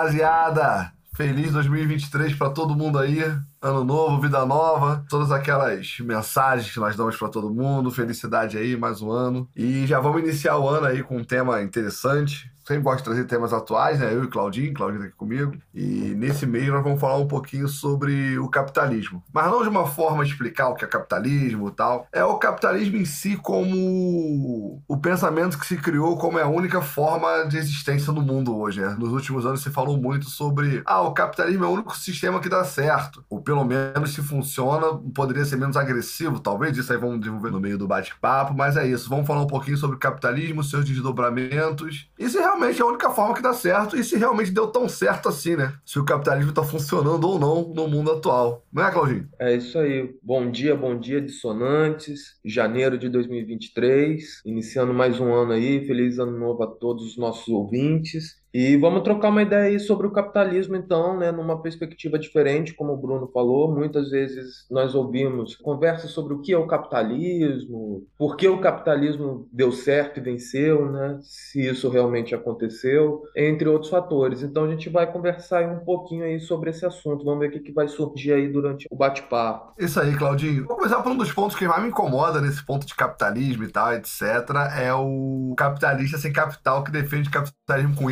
Rapaziada! Feliz 2023 para todo mundo aí. Ano novo, vida nova, todas aquelas mensagens que nós damos para todo mundo. Felicidade aí, mais um ano. E já vamos iniciar o ano aí com um tema interessante sempre gosto de trazer temas atuais, né? Eu e Claudinho, Claudinho tá aqui comigo. E nesse mês nós vamos falar um pouquinho sobre o capitalismo. Mas não de uma forma de explicar o que é capitalismo e tal. É o capitalismo em si como o pensamento que se criou como é a única forma de existência no mundo hoje, né? Nos últimos anos se falou muito sobre ah, o capitalismo é o único sistema que dá certo. Ou pelo menos se funciona, poderia ser menos agressivo, talvez. Isso aí vamos desenvolver no meio do bate-papo, mas é isso. Vamos falar um pouquinho sobre capitalismo, seus desdobramentos. E se realmente realmente é a única forma que dá certo e se realmente deu tão certo assim, né? Se o capitalismo está funcionando ou não no mundo atual. Não é, Claudinho? É isso aí. Bom dia, bom dia, dissonantes. Janeiro de 2023, iniciando mais um ano aí. Feliz ano novo a todos os nossos ouvintes. E vamos trocar uma ideia aí sobre o capitalismo, então, né, numa perspectiva diferente, como o Bruno falou. Muitas vezes nós ouvimos conversas sobre o que é o capitalismo, por que o capitalismo deu certo e venceu, né, se isso realmente aconteceu, entre outros fatores. Então, a gente vai conversar um pouquinho aí sobre esse assunto. Vamos ver o que, que vai surgir aí durante o bate-papo. Isso aí, Claudinho. Vou começar por um dos pontos que mais me incomoda nesse ponto de capitalismo e tal, etc., é o capitalista sem capital que defende capitalismo com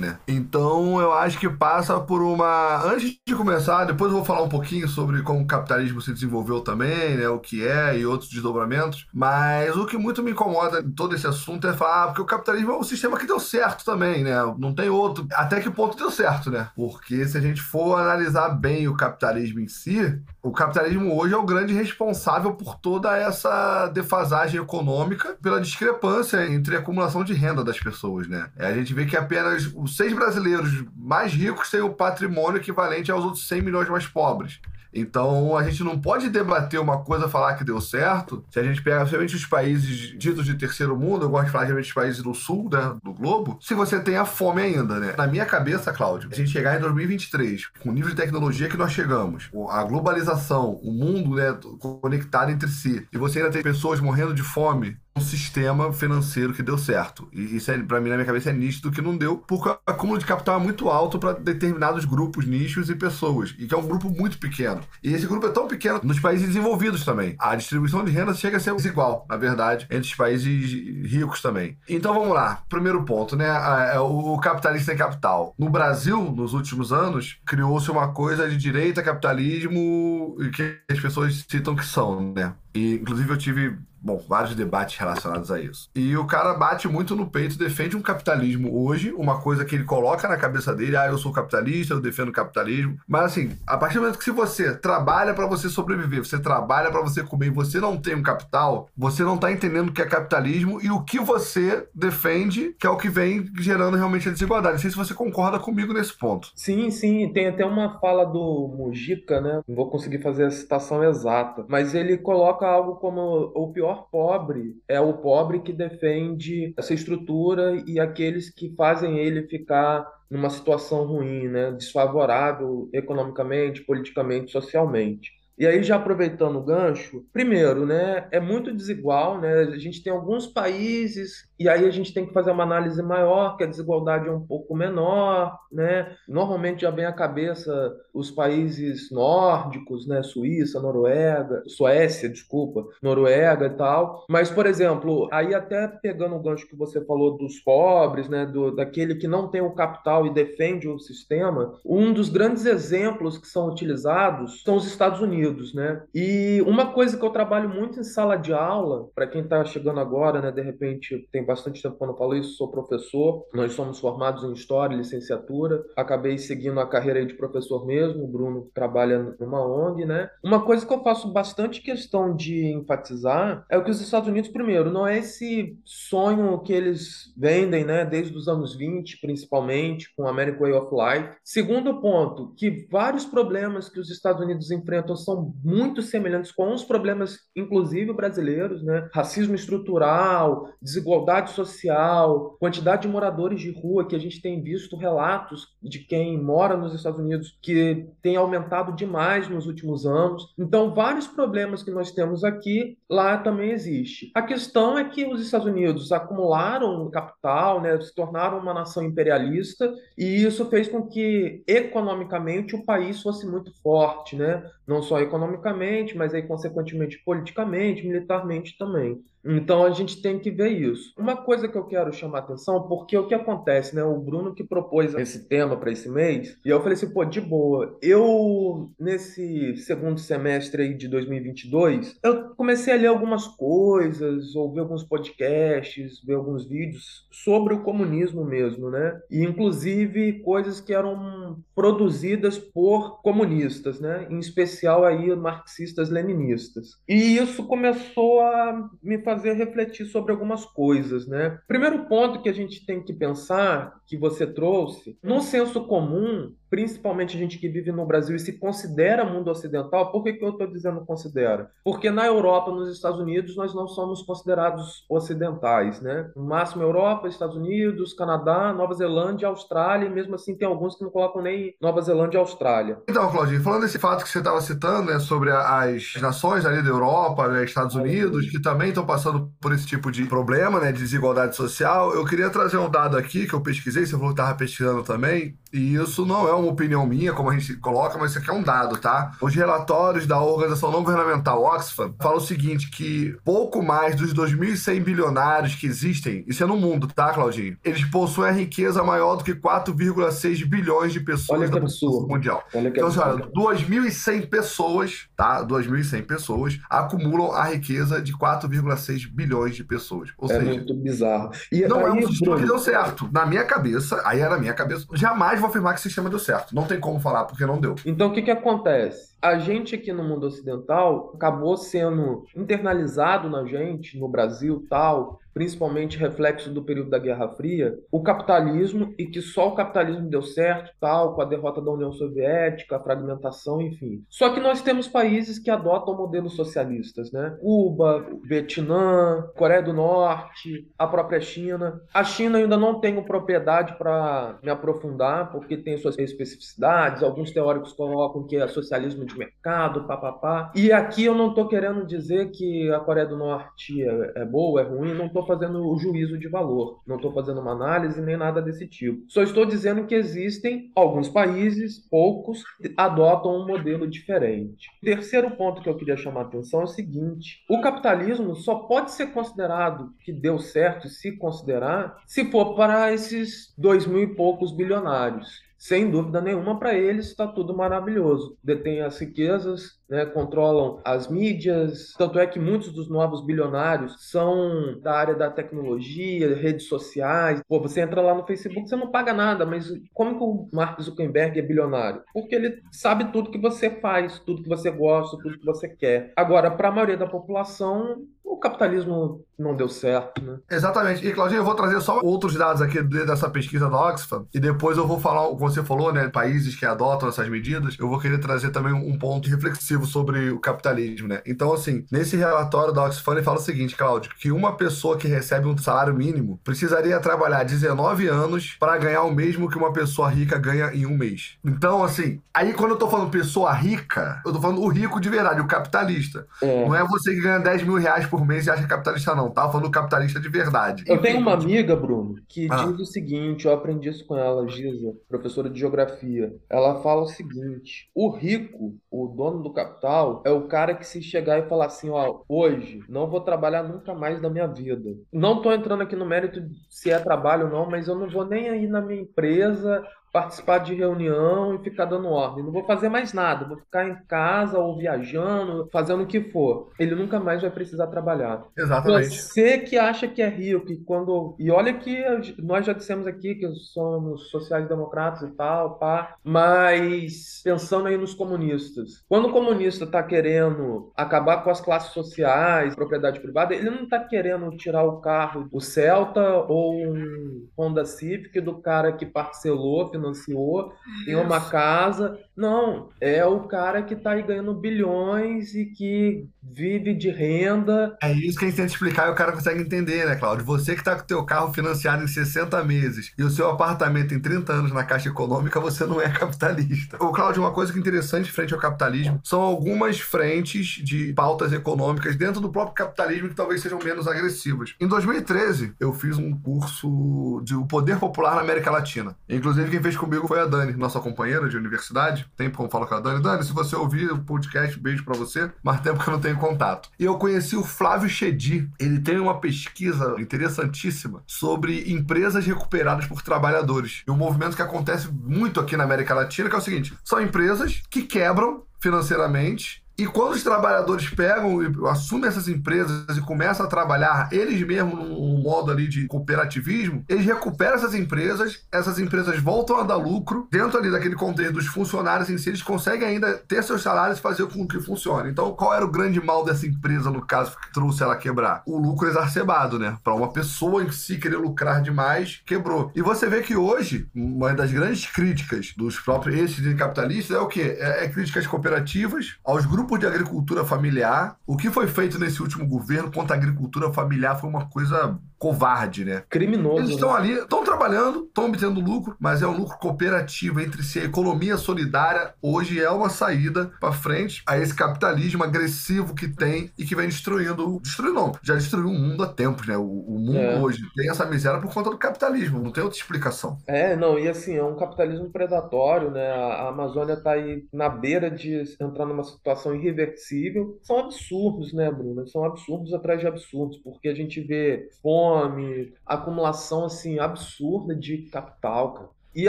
né? Então eu acho que passa por uma. Antes de começar, depois eu vou falar um pouquinho sobre como o capitalismo se desenvolveu também, né? O que é e outros desdobramentos. Mas o que muito me incomoda em todo esse assunto é falar, ah, porque o capitalismo é um sistema que deu certo também, né? Não tem outro. Até que ponto deu certo, né? Porque se a gente for analisar bem o capitalismo em si, o capitalismo hoje é o grande responsável por toda essa defasagem econômica, pela discrepância entre a acumulação de renda das pessoas, né? A gente vê que apenas os seis brasileiros mais ricos têm o patrimônio equivalente aos outros 100 milhões mais pobres. Então a gente não pode debater uma coisa falar que deu certo se a gente pega principalmente os países ditos de terceiro mundo, eu gosto de falar geralmente países do sul né, do globo, se você tem a fome ainda, né? Na minha cabeça, Cláudio, a gente chegar em 2023 com o nível de tecnologia que nós chegamos, a globalização, o mundo né, conectado entre si, e você ainda tem pessoas morrendo de fome um sistema financeiro que deu certo. E isso, é, para mim, na minha cabeça, é nítido que não deu, porque o acúmulo de capital é muito alto para determinados grupos, nichos e pessoas, e que é um grupo muito pequeno. E esse grupo é tão pequeno nos países desenvolvidos também. A distribuição de renda chega a ser desigual, na verdade, entre os países ricos também. Então vamos lá. Primeiro ponto, né? É o capitalista em capital. No Brasil, nos últimos anos, criou-se uma coisa de direita, capitalismo, que as pessoas citam que são, né? E, inclusive, eu tive bom, vários debates relacionados a isso. E o cara bate muito no peito, defende um capitalismo hoje, uma coisa que ele coloca na cabeça dele, ah, eu sou capitalista, eu defendo o capitalismo. Mas assim, a partir do momento que se você trabalha para você sobreviver, você trabalha para você comer e você não tem um capital, você não tá entendendo o que é capitalismo e o que você defende, que é o que vem gerando realmente a desigualdade. Não sei se você concorda comigo nesse ponto. Sim, sim, tem até uma fala do Mujica, né? Não vou conseguir fazer a citação exata, mas ele coloca algo como o pior maior pobre é o pobre que defende essa estrutura e aqueles que fazem ele ficar numa situação ruim, né, desfavorável economicamente, politicamente, socialmente. E aí, já aproveitando o gancho, primeiro, né, é muito desigual, né? A gente tem alguns países e aí a gente tem que fazer uma análise maior, que a desigualdade é um pouco menor, né? Normalmente já vem à cabeça os países nórdicos, né? Suíça, Noruega, Suécia, desculpa, Noruega e tal. Mas, por exemplo, aí até pegando o gancho que você falou dos pobres, né? Do, daquele que não tem o capital e defende o sistema, um dos grandes exemplos que são utilizados são os Estados Unidos, né? E uma coisa que eu trabalho muito em sala de aula, para quem está chegando agora, né? De repente tem bastante tempo quando eu falo isso, sou professor. Nós somos formados em História, licenciatura. Acabei seguindo a carreira de professor mesmo. O Bruno trabalha numa ONG, né? Uma coisa que eu faço bastante questão de enfatizar é o que os Estados Unidos, primeiro, não é esse sonho que eles vendem, né? Desde os anos 20, principalmente, com American Way of Life. Segundo ponto, que vários problemas que os Estados Unidos enfrentam são são muito semelhantes com os problemas, inclusive brasileiros, né? Racismo estrutural, desigualdade social, quantidade de moradores de rua que a gente tem visto relatos de quem mora nos Estados Unidos que tem aumentado demais nos últimos anos. Então, vários problemas que nós temos aqui, lá também existe. A questão é que os Estados Unidos acumularam capital, né, se tornaram uma nação imperialista, e isso fez com que economicamente o país fosse muito forte, né? Não só economicamente, mas aí consequentemente politicamente, militarmente também. Então a gente tem que ver isso. Uma coisa que eu quero chamar atenção, porque o que acontece, né? O Bruno que propôs esse tema para esse mês, e eu falei assim, pô, de boa. Eu, nesse segundo semestre aí de 2022, eu comecei a ler algumas coisas, ouvir alguns podcasts, ver alguns vídeos sobre o comunismo mesmo, né? E inclusive coisas que eram produzidas por comunistas, né? Em especial aí marxistas leninistas. E isso começou a me fazer fazer refletir sobre algumas coisas, né? Primeiro ponto que a gente tem que pensar, que você trouxe, no senso comum, principalmente a gente que vive no Brasil e se considera mundo ocidental, por que, que eu estou dizendo considera? Porque na Europa, nos Estados Unidos, nós não somos considerados ocidentais, né? No máximo Europa, Estados Unidos, Canadá, Nova Zelândia, Austrália, e mesmo assim tem alguns que não colocam nem Nova Zelândia e Austrália. Então, Claudinho, falando desse fato que você estava citando, né, sobre as nações ali da Europa, né, Estados Unidos, que também estão passando por esse tipo de problema, né, de desigualdade social, eu queria trazer um dado aqui que eu pesquisei, você falou que estava pesquisando também, e isso não é uma opinião minha, como a gente coloca, mas isso aqui é um dado, tá? Os relatórios da organização não governamental Oxfam falam o seguinte, que pouco mais dos 2.100 bilionários que existem, isso é no mundo, tá, Claudinho? Eles possuem a riqueza maior do que 4,6 bilhões de pessoas Olha que absurdo. mundial. Olha que Então, olha, absurdo. 2.100 pessoas, tá? 2.100 pessoas acumulam a riqueza de 4,6 bilhões de pessoas. Ou É seja, muito bizarro. E não é um aí, sistema que Bruno, deu certo. Na minha cabeça, aí na minha cabeça, jamais vou afirmar que o sistema deu certo. Não tem como falar porque não deu. Então, o que que acontece? A gente aqui no mundo ocidental acabou sendo internalizado na gente, no Brasil tal, principalmente reflexo do período da Guerra Fria, o capitalismo e que só o capitalismo deu certo, tal, com a derrota da União Soviética, a fragmentação, enfim. Só que nós temos países que adotam modelos socialistas, né? Cuba, Vietnã, Coreia do Norte, a própria China. A China ainda não tenho propriedade para me aprofundar, porque tem suas especificidades. Alguns teóricos colocam que é socialismo de mercado, papapá. E aqui eu não estou querendo dizer que a Coreia do Norte é, é boa, é ruim, não estou fazendo o juízo de valor, não estou fazendo uma análise nem nada desse tipo. Só estou dizendo que existem alguns países, poucos, que adotam um modelo diferente. O terceiro ponto que eu queria chamar a atenção é o seguinte: o capitalismo só pode ser considerado que deu certo, se considerar, se for para esses dois mil e poucos bilionários. Sem dúvida nenhuma, para eles está tudo maravilhoso. Detêm as riquezas, né, controlam as mídias. Tanto é que muitos dos novos bilionários são da área da tecnologia, redes sociais. Pô, você entra lá no Facebook, você não paga nada, mas como que o Mark Zuckerberg é bilionário? Porque ele sabe tudo que você faz, tudo que você gosta, tudo que você quer. Agora, para a maioria da população, o capitalismo não deu certo, né? Exatamente. E, Claudinho, eu vou trazer só outros dados aqui dessa pesquisa da Oxfam e depois eu vou falar, como você falou, né, países que adotam essas medidas, eu vou querer trazer também um ponto reflexivo sobre o capitalismo, né? Então, assim, nesse relatório da Oxfam ele fala o seguinte, Cláudio, que uma pessoa que recebe um salário mínimo precisaria trabalhar 19 anos para ganhar o mesmo que uma pessoa rica ganha em um mês. Então, assim, aí quando eu tô falando pessoa rica, eu tô falando o rico de verdade, o capitalista. É. Não é você que ganha 10 mil reais por mês e acha capitalista, não. Tá falando capitalista de verdade. Eu tenho uma amiga, Bruno, que Ah. diz o seguinte, eu aprendi isso com ela, Giza, professora de geografia. Ela fala o seguinte: o rico, o dono do capital, é o cara que se chegar e falar assim, ó, hoje não vou trabalhar nunca mais na minha vida. Não tô entrando aqui no mérito se é trabalho ou não, mas eu não vou nem aí na minha empresa participar de reunião e ficar dando ordem. Não vou fazer mais nada, vou ficar em casa ou viajando, fazendo o que for. Ele nunca mais vai precisar trabalhar. Exatamente. Você que acha que é rico, que quando. E olha que nós já dissemos aqui que somos sociais-democratas e tal, pá, mas pensando aí nos comunistas. Quando o comunista está querendo acabar com as classes sociais, propriedade privada, ele não está querendo tirar o carro, o Celta ou um Honda Civic do cara que parcelou, financiou financiou, tem uma casa. Não, é o cara que está aí ganhando bilhões e que vive de renda. É isso que a gente tenta explicar e o cara consegue entender, né, Claudio? Você que está com o teu carro financiado em 60 meses e o seu apartamento em 30 anos na Caixa Econômica, você não é capitalista. Ô, Claudio, uma coisa que é interessante frente ao capitalismo são algumas frentes de pautas econômicas dentro do próprio capitalismo que talvez sejam menos agressivas. Em 2013, eu fiz um curso de O Poder Popular na América Latina. Inclusive, quem fez comigo foi a Dani, nossa companheira de universidade. Tempo como falo com a Dani. Dani, se você ouvir o podcast, beijo para você, mas tempo que eu não tenho contato. E eu conheci o Flávio Chedi. Ele tem uma pesquisa interessantíssima sobre empresas recuperadas por trabalhadores. E um movimento que acontece muito aqui na América Latina, que é o seguinte: são empresas que quebram financeiramente e quando os trabalhadores pegam e assumem essas empresas e começam a trabalhar eles mesmos num modo ali de cooperativismo, eles recuperam essas empresas, essas empresas voltam a dar lucro, dentro ali daquele contexto dos funcionários em si, eles conseguem ainda ter seus salários e fazer com que funcione. Então, qual era o grande mal dessa empresa, no caso, que trouxe ela a quebrar? O lucro exacerbado, né? Para uma pessoa em si querer lucrar demais, quebrou. E você vê que hoje, uma das grandes críticas dos próprios esses capitalistas é o quê? É, é críticas cooperativas aos grupos grupo de agricultura familiar. O que foi feito nesse último governo contra a agricultura familiar foi uma coisa covarde, né? Criminoso. Eles estão né? ali, estão trabalhando, estão obtendo lucro, mas é um lucro cooperativo entre si. A economia solidária hoje é uma saída para frente a esse capitalismo agressivo que tem e que vem destruindo. Destruindo não, já destruiu o mundo há tempos, né? O, o mundo é. hoje tem essa miséria por conta do capitalismo, não tem outra explicação. É, não, e assim, é um capitalismo predatório, né? A Amazônia está aí na beira de entrar numa situação irreversível. São absurdos, né, Bruno? São absurdos atrás de absurdos, porque a gente vê fome fome, acumulação assim absurda de capital, cara. E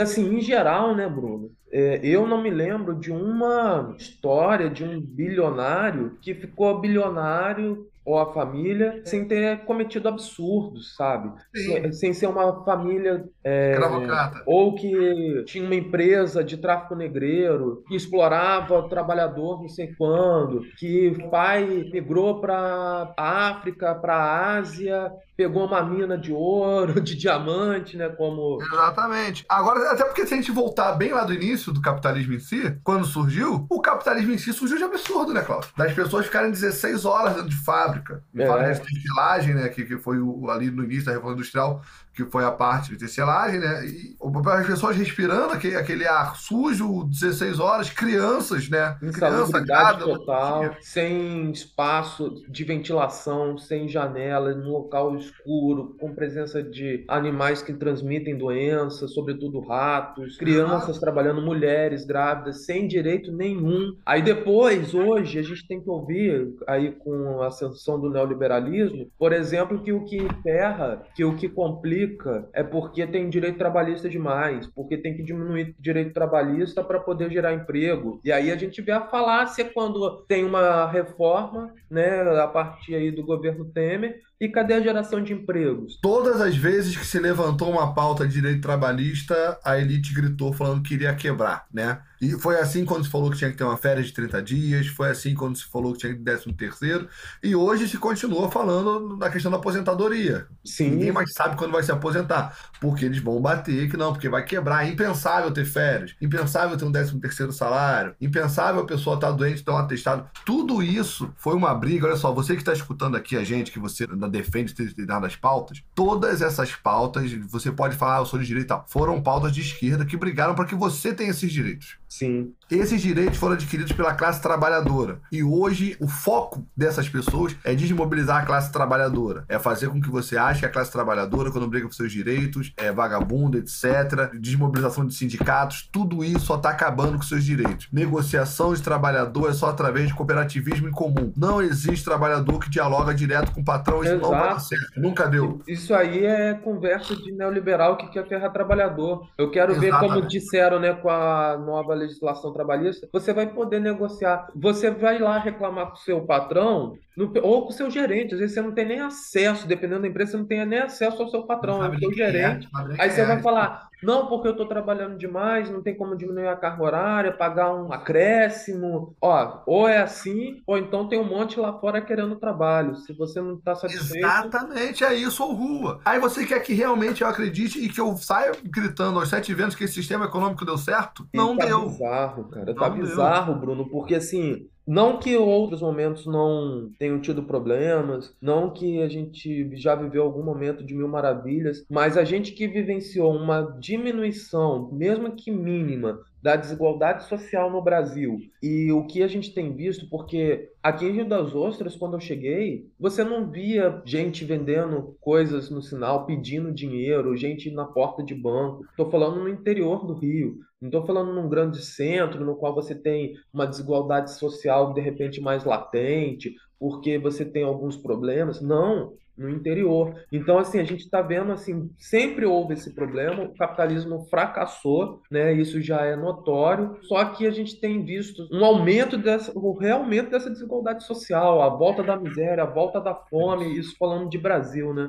assim, em geral, né, Bruno? É, eu não me lembro de uma história de um bilionário que ficou bilionário ou a família sem ter cometido absurdos, sabe? Sem, sem, ser uma família é, ou que tinha uma empresa de tráfico negreiro que explorava o trabalhador não sei quando, que o pai migrou para África, para Ásia, pegou uma mina de ouro, de diamante, né? Como exatamente. Agora até porque se a gente voltar bem lá do início do capitalismo em si, quando surgiu, o capitalismo em si surgiu de absurdo, né, Cláudio? Das pessoas ficarem 16 horas dentro de fábrica. É. Fala de tecelagem, né? Que, que foi o, ali no início da Revolução Industrial, que foi a parte de tecelagem, né? E as pessoas respirando aquele, aquele ar sujo, 16 horas, crianças, né? Insalubridade total, sem espaço de ventilação, sem janela, num local escuro, com presença de animais que transmitem doenças, sobretudo ratos, crianças trabalhando, mulheres grávidas, sem direito nenhum. Aí depois, hoje, a gente tem que ouvir, aí com a ascensão do neoliberalismo, por exemplo, que o que ferra, que o que complica é porque tem direito trabalhista demais, porque tem que diminuir direito trabalhista para poder gerar emprego. E aí a gente vê a falácia quando tem uma reforma, né, a partir aí do governo Temer, e cadê a geração de empregos? Todas as vezes que se levantou uma pauta de direito trabalhista, a elite gritou falando que iria quebrar, né? E foi assim quando se falou que tinha que ter uma férias de 30 dias, foi assim quando se falou que tinha que ter 13 terceiro, e hoje se continua falando na questão da aposentadoria. Sim. Ninguém mais sabe quando vai se aposentar, porque eles vão bater que não, porque vai quebrar. É impensável ter férias, impensável ter um 13 terceiro salário, impensável a pessoa estar tá doente, ter um atestado. Tudo isso foi uma briga. Olha só, você que está escutando aqui a gente, que você defende determinadas pautas, todas essas pautas, você pode falar, ah, eu sou de direita, foram pautas de esquerda que brigaram para que você tenha esses direitos. Sim. Esses direitos foram adquiridos pela classe trabalhadora. E hoje o foco dessas pessoas é desmobilizar a classe trabalhadora. É fazer com que você ache que a classe trabalhadora, quando briga por seus direitos, é vagabunda, etc. Desmobilização de sindicatos, tudo isso só está acabando com seus direitos. Negociação de trabalhador é só através de cooperativismo em comum. Não existe trabalhador que dialoga direto com o patrão, isso Exato. não vai dar certo. Nunca deu. Isso aí é conversa de neoliberal que quer ferrar trabalhador. Eu quero Exatamente. ver como disseram, né, com a nova legislação trabalhista, você vai poder negociar. Você vai lá reclamar com o seu patrão no, ou com o seu gerente. Às vezes você não tem nem acesso, dependendo da empresa, você não tem nem acesso ao seu patrão, ao seu gerente. É, aí você vai falar: Não, porque eu estou trabalhando demais, não tem como diminuir a carga horária, pagar um acréscimo. Ó, ou é assim, ou então tem um monte lá fora querendo trabalho. Se você não está satisfeito. Exatamente, é isso ou rua. Aí você quer que realmente eu acredite e que eu saia gritando aos sete ventos que esse sistema econômico deu certo? Não tá deu. Bizarro, cara. Não Tá deu. bizarro, Bruno, porque assim, não que outros momentos não tenham tido problemas, não que a gente já viveu algum momento de mil maravilhas, mas a gente que vivenciou uma diminuição, mesmo que mínima, da desigualdade social no Brasil e o que a gente tem visto, porque aqui em Rio das Ostras, quando eu cheguei, você não via gente vendendo coisas no sinal, pedindo dinheiro, gente na porta de banco. Estou falando no interior do Rio. Não estou falando num grande centro no qual você tem uma desigualdade social de repente mais latente, porque você tem alguns problemas. Não, no interior. Então, assim, a gente está vendo assim, sempre houve esse problema, o capitalismo fracassou, né? Isso já é notório. Só que a gente tem visto um aumento dessa, o realmente dessa desigualdade social, a volta da miséria, a volta da fome, isso falando de Brasil, né?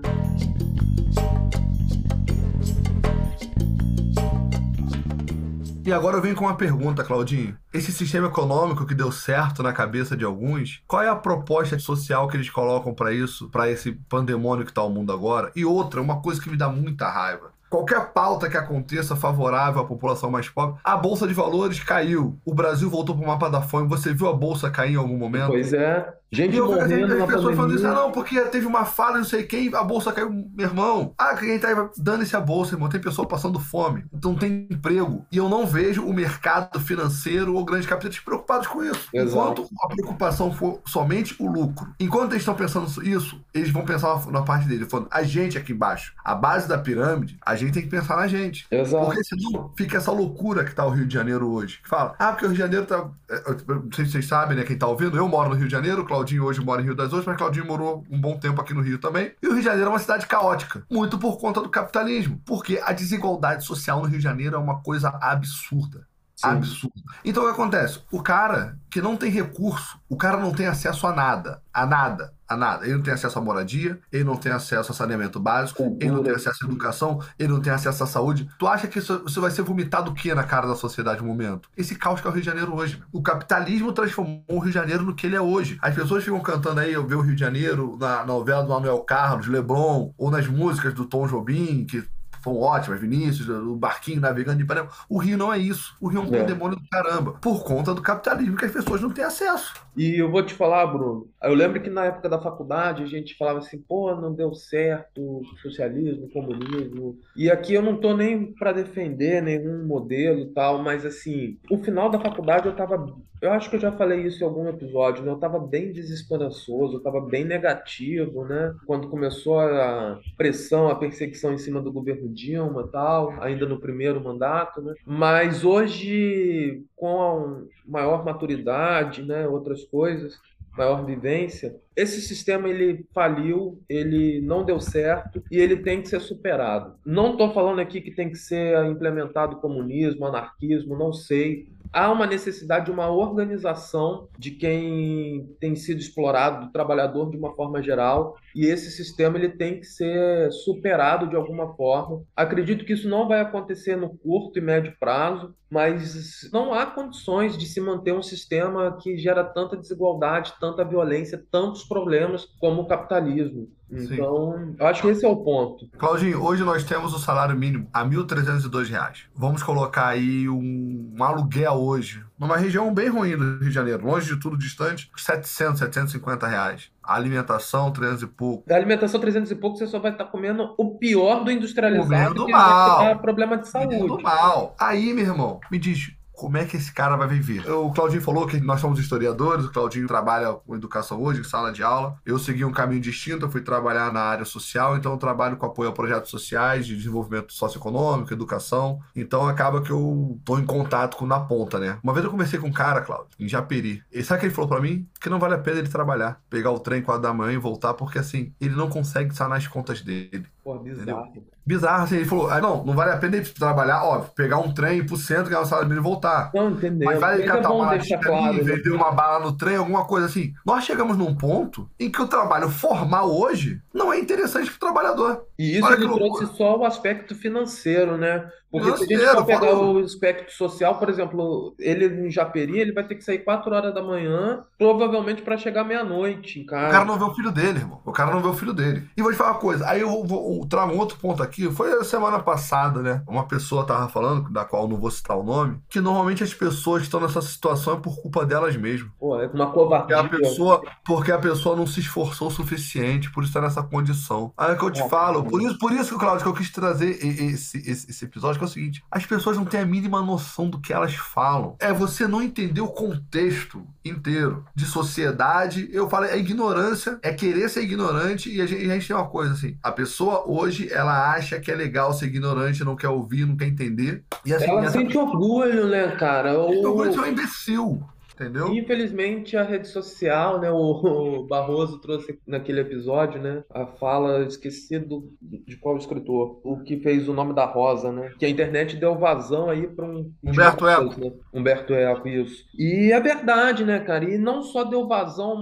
E agora eu venho com uma pergunta, Claudinho. Esse sistema econômico que deu certo na cabeça de alguns, qual é a proposta social que eles colocam para isso, para esse pandemônio que tá o mundo agora? E outra, uma coisa que me dá muita raiva. Qualquer pauta que aconteça favorável à população mais pobre, a bolsa de valores caiu. O Brasil voltou para o mapa da fome. Você viu a bolsa cair em algum momento? Pois é. Gente E eu vejo morrendo as na pessoas falando isso, ah, não, porque teve uma falha, não sei quem, a bolsa caiu, meu irmão. Ah, quem tá dando-se a bolsa, irmão. Tem pessoa passando fome, então tem emprego. E eu não vejo o mercado financeiro ou grandes capitalistas preocupados com isso. Exato. Enquanto a preocupação for somente o lucro. Enquanto eles estão pensando isso, eles vão pensar na parte deles, falando, a gente aqui embaixo, a base da pirâmide, a gente tem que pensar na gente. Exato. Porque senão fica essa loucura que tá o Rio de Janeiro hoje. Que fala, ah, porque o Rio de Janeiro tá. é, Não sei se vocês sabem, né? Quem tá ouvindo, eu moro no Rio de Janeiro, Claudinho hoje mora em Rio das Ostras, mas Claudinho morou um bom tempo aqui no Rio também. E o Rio de Janeiro é uma cidade caótica, muito por conta do capitalismo. Porque a desigualdade social no Rio de Janeiro é uma coisa absurda. Sim. Absurdo. Então o que acontece? O cara que não tem recurso, o cara não tem acesso a nada. A nada. A nada. Ele não tem acesso à moradia, ele não tem acesso a saneamento básico, Cultura. ele não tem acesso à educação, ele não tem acesso à saúde. Tu acha que isso, isso vai ser vomitado o que na cara da sociedade no momento? Esse caos que é o Rio de Janeiro hoje. O capitalismo transformou o Rio de Janeiro no que ele é hoje. As pessoas ficam cantando aí, eu ver o Rio de Janeiro na novela do Manuel Carlos, Leblon, ou nas músicas do Tom Jobim, que foram ótimas, Vinícius, o barquinho navegando de Ipanema. O Rio não é isso. O Rio é um É. pandemônio do caramba. Por conta do capitalismo que as pessoas não têm acesso. E eu vou te falar, Bruno, eu lembro que na época da faculdade a gente falava assim, pô, não deu certo socialismo, comunismo. E aqui eu não tô nem para defender nenhum modelo e tal, mas assim, o final da faculdade eu tava, eu acho que eu já falei isso em algum episódio, né? Eu tava bem desesperançoso, eu tava bem negativo, né? Quando começou a pressão, a perseguição em cima do governo Dilma tal, ainda no primeiro mandato, né? Mas hoje, com maior maturidade, né, outras coisas, maior vivência, esse sistema ele faliu, ele não deu certo e ele tem que ser superado. Não estou falando aqui que tem que ser implementado comunismo, anarquismo, não sei. Há uma necessidade de uma organização de quem tem sido explorado, do trabalhador de uma forma geral, e esse sistema ele tem que ser superado de alguma forma. Acredito que isso não vai acontecer no curto e médio prazo, mas não há condições de se manter um sistema que gera tanta desigualdade, tanta violência, tantos problemas como o capitalismo. Sim. Então, eu acho que esse é o ponto. Claudinho, hoje nós temos o salário mínimo a 1.302 reais. Vamos colocar aí um, um aluguel hoje, numa região bem ruim do Rio de Janeiro, longe de tudo distante, 700, 750 reais. A alimentação, 300 e pouco. Da alimentação 300 e pouco, você só vai estar comendo o pior do industrializado Comendo que mal. vai dar problema de saúde. mal. Aí, meu irmão, me diz, como é que esse cara vai viver? O Claudinho falou que nós somos historiadores, o Claudinho trabalha com educação hoje, em sala de aula. Eu segui um caminho distinto, eu fui trabalhar na área social, então eu trabalho com apoio a projetos sociais, de desenvolvimento socioeconômico, educação. Então acaba que eu tô em contato com na ponta, né? Uma vez eu conversei com um cara, Claudio, em Japeri. E sabe o que ele falou pra mim? Que não vale a pena ele trabalhar, pegar o trem 4 da manhã e voltar, porque assim, ele não consegue sanar as contas dele. Pô, bizarro. Entendeu? Bizarro, assim, ele falou, ah, não, não vale a pena ele trabalhar, ó, pegar um trem ir pro centro, ganhar um salário mínimo e voltar. Não, entendeu. Mas vale ele catar é uma deixar claro, né? vender uma bala no trem, alguma coisa assim. Nós chegamos num ponto em que o trabalho formal hoje não é interessante pro trabalhador. E isso Olha ele trouxe só o aspecto financeiro, né? Porque se a gente for pegar o aspecto social, por exemplo, ele em Japeri, ele vai ter que sair 4 horas da manhã, provavelmente para chegar meia-noite em casa. O cara não vê o filho dele, irmão. O cara não vê o filho dele. E vou te falar uma coisa, aí eu, vou, eu trago um outro ponto aqui. Foi a semana passada, né? Uma pessoa tava falando, da qual eu não vou citar o nome, que normalmente as pessoas que estão nessa situação é por culpa delas mesmas. Pô, é uma covardia. Porque a pessoa, porque a pessoa não se esforçou o suficiente por estar nessa condição. Aí é que eu te é, falo, por isso, por isso, Claudio, que eu quis trazer esse, esse, esse episódio, que é o seguinte: as pessoas não têm a mínima noção do que elas falam. É você não entender o contexto inteiro de sociedade. Eu falo, é ignorância, é querer ser ignorante e a gente, a gente tem uma coisa assim: a pessoa hoje ela acha que é legal ser ignorante, não quer ouvir, não quer entender. E assim, ela sente pessoa... orgulho, né, cara? O... Orgulho é um imbecil. Entendeu? Infelizmente, a rede social, né? O, Barroso trouxe naquele episódio, né? A fala, esqueci do, de qual escritor, o que fez o nome da Rosa, né? Que a internet deu vazão aí para um. Humberto Eco. Né? Humberto Eco, isso. E é verdade, né, cara? E não só deu vazão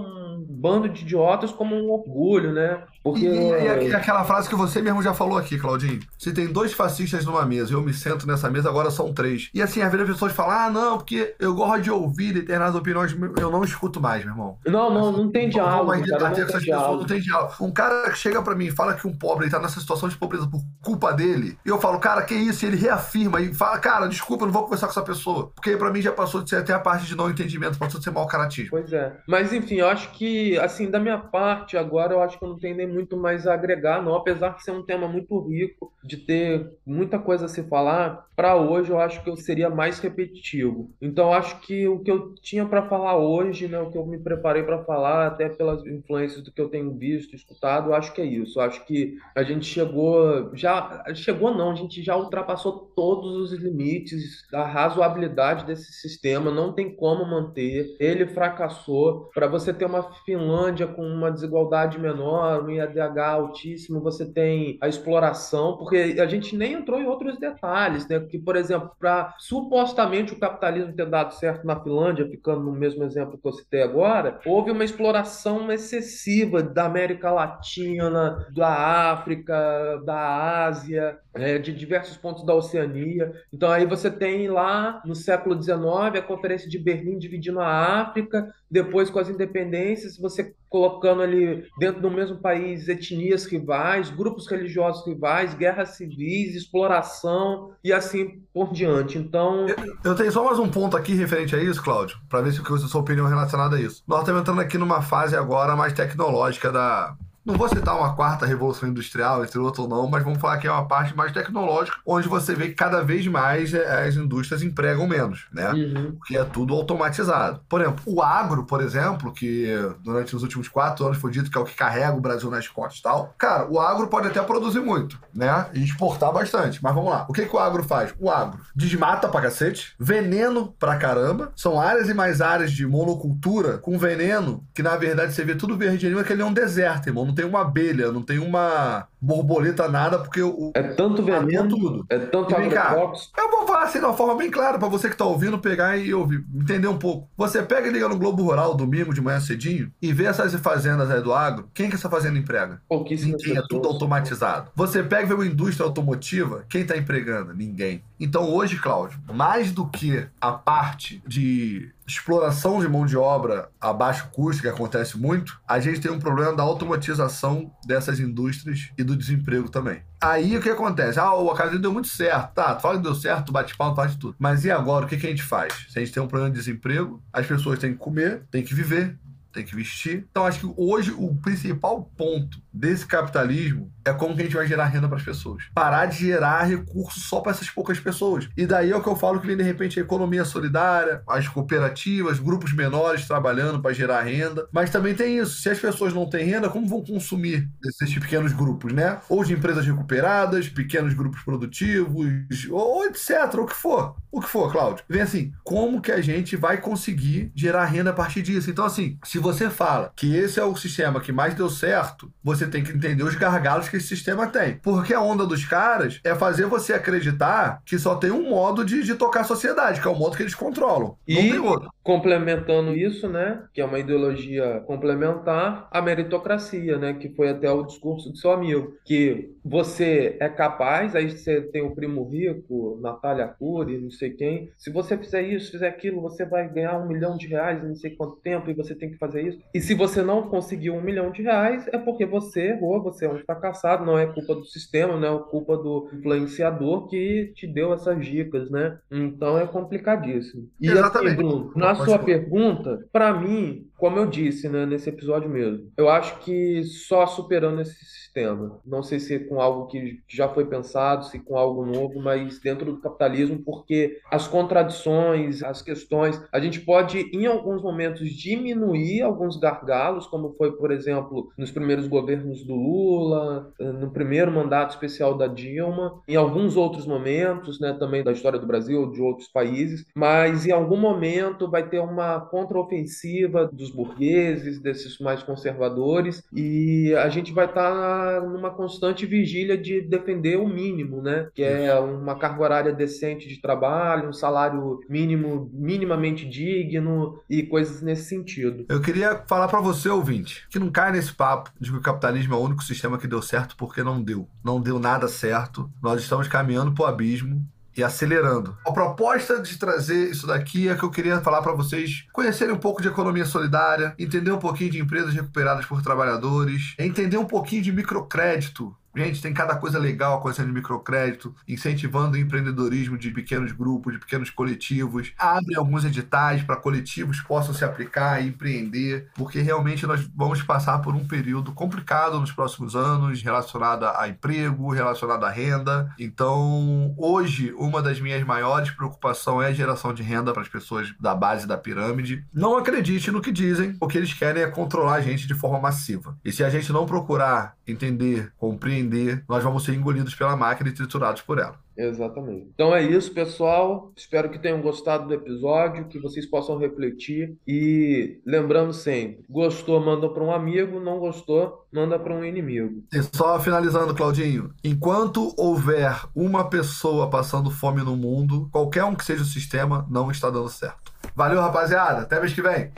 bando de idiotas, como um orgulho, né? Porque... E, e, aquela frase que você mesmo já falou aqui, Claudinho. Se tem dois fascistas numa mesa e eu me sento nessa mesa, agora são três. E assim, às vezes as pessoas falam, ah, não, porque eu gosto de ouvir determinadas opiniões, eu não escuto mais, meu irmão. Não, não, não tem diálogo. Cara, não, tem essas diálogo. pessoas não tem diálogo. Um cara chega para mim e fala que um pobre está nessa situação de pobreza por culpa dele, e eu falo, cara, que isso? E ele reafirma e fala, cara, desculpa, eu não vou conversar com essa pessoa. Porque para mim já passou de ser até a parte de não entendimento, passou de ser mau caratismo. Pois é. Mas enfim, eu acho que, assim, da minha parte, agora eu acho que eu não tenho nem muito mais a agregar não, apesar de ser um tema muito rico, de ter muita coisa a se falar, para hoje eu acho que eu seria mais repetitivo. Então acho que o que eu tinha para falar hoje, né, o que eu me preparei para falar, até pelas influências do que eu tenho visto, escutado, acho que é isso. Acho que a gente chegou, já chegou não, a gente já ultrapassou todos os limites da razoabilidade desse sistema, não tem como manter. Ele fracassou. Para você ter uma Finlândia com uma desigualdade menor, um IADH altíssimo, você tem a exploração, porque a gente nem entrou em outros detalhes, né? que, por exemplo, para supostamente o capitalismo ter dado certo na Finlândia, ficando no mesmo exemplo que eu citei agora, houve uma exploração excessiva da América Latina, da África, da Ásia, é, de diversos pontos da Oceania. Então aí você tem lá no século XIX a Conferência de Berlim dividindo a África, depois com as independências, você colocando ali dentro do mesmo país etnias rivais, grupos religiosos rivais, guerras civis, exploração e assim por diante. Então. Eu, eu tenho só mais um ponto aqui referente a isso, Cláudio, para ver se a sua opinião relacionada a isso. Nós estamos entrando aqui numa fase agora mais tecnológica da, não vou citar uma quarta revolução industrial, entre outro ou não, mas vamos falar que é uma parte mais tecnológica, onde você vê que cada vez mais é, as indústrias empregam menos, né? Uhum. Porque é tudo automatizado. Por exemplo, o agro, por exemplo, que durante os últimos quatro anos foi dito que é o que carrega o Brasil nas costas e tal. Cara, o agro pode até produzir muito, né? E exportar bastante. Mas vamos lá. O que, que o agro faz? O agro desmata pra cacete, veneno pra caramba. São áreas e mais áreas de monocultura com veneno, que na verdade você vê tudo verdinho, que ele é um deserto, irmão tem uma abelha, não tem uma borboleta, nada, porque o. É tanto veneno. Tudo. É tanto agrotóxico. Eu vou falar assim de uma forma bem clara para você que tá ouvindo pegar e ouvir, entender um pouco. Você pega e liga no Globo Rural domingo de manhã cedinho e vê essas fazendas aí do agro. Quem que essa fazenda emprega? Ninguém, é tudo automatizado. Você pega e vê uma indústria automotiva, quem tá empregando? Ninguém. Então hoje, Cláudio, mais do que a parte de exploração de mão de obra a baixo custo, que acontece muito, a gente tem um problema da automatização dessas indústrias e do desemprego também. Aí o que acontece? Ah, o Academia deu muito certo. Tá, tu fala que deu certo, tu bate pau, faz tudo. Mas e agora? O que, que a gente faz? Se a gente tem um problema de desemprego, as pessoas têm que comer, têm que viver, tem que vestir. Então, acho que hoje o principal ponto desse capitalismo é como que a gente vai gerar renda para as pessoas. Parar de gerar recursos só para essas poucas pessoas. E daí é o que eu falo que vem de repente a economia solidária, as cooperativas, grupos menores trabalhando para gerar renda. Mas também tem isso. Se as pessoas não têm renda, como vão consumir esses pequenos grupos, né? Ou de empresas recuperadas, pequenos grupos produtivos, ou etc. O que for. o que for, Cláudio. Vem assim, como que a gente vai conseguir gerar renda a partir disso? Então, assim, se você fala que esse é o sistema que mais deu certo, você tem que entender os gargalos que esse sistema tem. Porque a onda dos caras é fazer você acreditar que só tem um modo de, de tocar a sociedade, que é o modo que eles controlam. E, Não tem outro. Complementando isso, né, que é uma ideologia complementar, a meritocracia, né, que foi até o discurso do seu amigo, que você é capaz, aí você tem o primo rico, Natália Cury, não sei quem, se você fizer isso, fizer aquilo, você vai ganhar um milhão de reais em não sei quanto tempo e você tem que fazer isso. E se você não conseguiu um milhão de reais, é porque você errou, você é um fracassado, não é culpa do sistema, não é culpa do influenciador que te deu essas dicas, né? Então é complicadíssimo. E Exatamente. assim, Bruno, na sua pergunta, para mim, como eu disse, né, nesse episódio mesmo, eu acho que só superando esse sistema, não sei se com algo que já foi pensado, se com algo novo, mas dentro do capitalismo, porque as contradições, as questões, a gente pode em alguns momentos diminuir alguns gargalos, como foi, por exemplo, nos primeiros governos do Lula, no primeiro mandato especial da Dilma, em alguns outros momentos, né, também da história do Brasil ou de outros países, mas em algum momento vai ter uma contraofensiva dos burgueses, desses mais conservadores, e a gente vai estar numa constante vigília de defender o mínimo, né, que é uma carga horária decente de trabalho, um salário mínimo minimamente digno e coisas nesse sentido. Eu queria falar pra você, ouvinte, que não cai nesse papo de que o capitalismo é o único sistema que deu certo porque não deu. Não deu nada certo. Nós estamos caminhando pro abismo e acelerando. A proposta de trazer isso daqui é que eu queria falar para vocês conhecerem um pouco de economia solidária, entender um pouquinho de empresas recuperadas por trabalhadores, entender um pouquinho de microcrédito. Gente, tem cada coisa legal acontecendo de microcrédito, incentivando o empreendedorismo de pequenos grupos, de pequenos coletivos. Abre alguns editais para coletivos possam se aplicar e empreender, porque realmente nós vamos passar por um período complicado nos próximos anos, relacionado a emprego, relacionado à renda. Então, hoje, uma das minhas maiores preocupações é a geração de renda para as pessoas da base da pirâmide. Não acredite no que dizem, o que eles querem é controlar a gente de forma massiva. E se a gente não procurar entender, compreender, nós vamos ser engolidos pela máquina e triturados por ela. Exatamente. Então é isso, pessoal. Espero que tenham gostado do episódio, que vocês possam refletir. E lembrando sempre: gostou, manda para um amigo, não gostou, manda para um inimigo. E só finalizando, Claudinho, enquanto houver uma pessoa passando fome no mundo, qualquer um que seja o sistema, não está dando certo. Valeu, rapaziada. Até mês que vem.